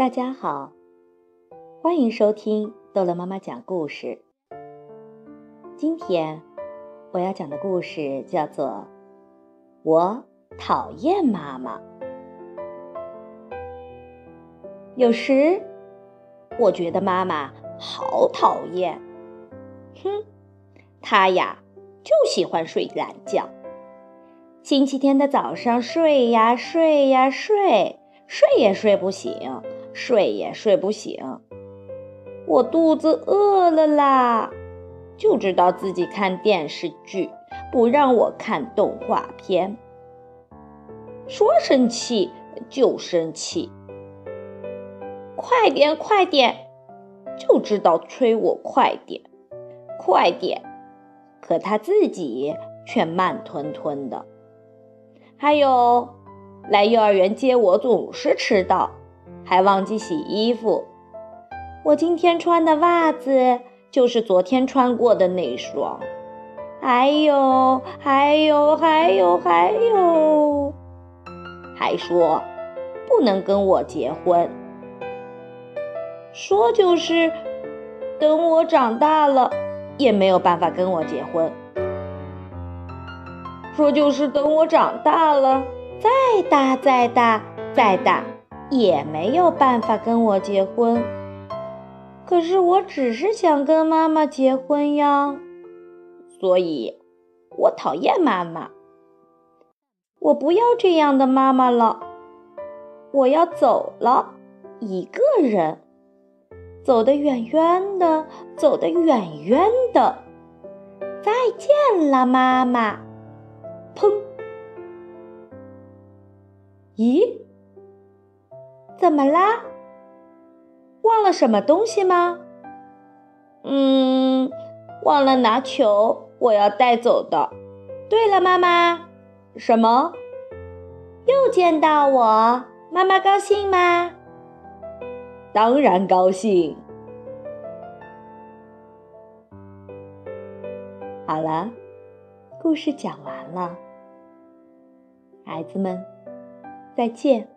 大家好，欢迎收听逗乐妈妈讲故事。今天我要讲的故事叫做《我讨厌妈妈》。有时我觉得妈妈好讨厌，哼，她呀就喜欢睡懒觉。星期天的早上睡呀睡呀睡，睡也睡不醒。睡也睡不醒，我肚子饿了啦，就知道自己看电视剧，不让我看动画片。说生气就生气，快点快点，就知道催我快点，快点，可他自己却慢吞吞的。还有，来幼儿园接我总是迟到。还忘记洗衣服，我今天穿的袜子就是昨天穿过的那双。还有，还有，还有，还有，还说不能跟我结婚，说就是等我长大了也没有办法跟我结婚，说就是等我长大了再大再大再大。也没有办法跟我结婚，可是我只是想跟妈妈结婚呀，所以我讨厌妈妈，我不要这样的妈妈了，我要走了，一个人，走得远远的，走得远远的，再见了，妈妈，砰，咦？怎么啦？忘了什么东西吗？嗯，忘了拿球，我要带走的。对了，妈妈，什么？又见到我，妈妈高兴吗？当然高兴。好了，故事讲完了，孩子们，再见。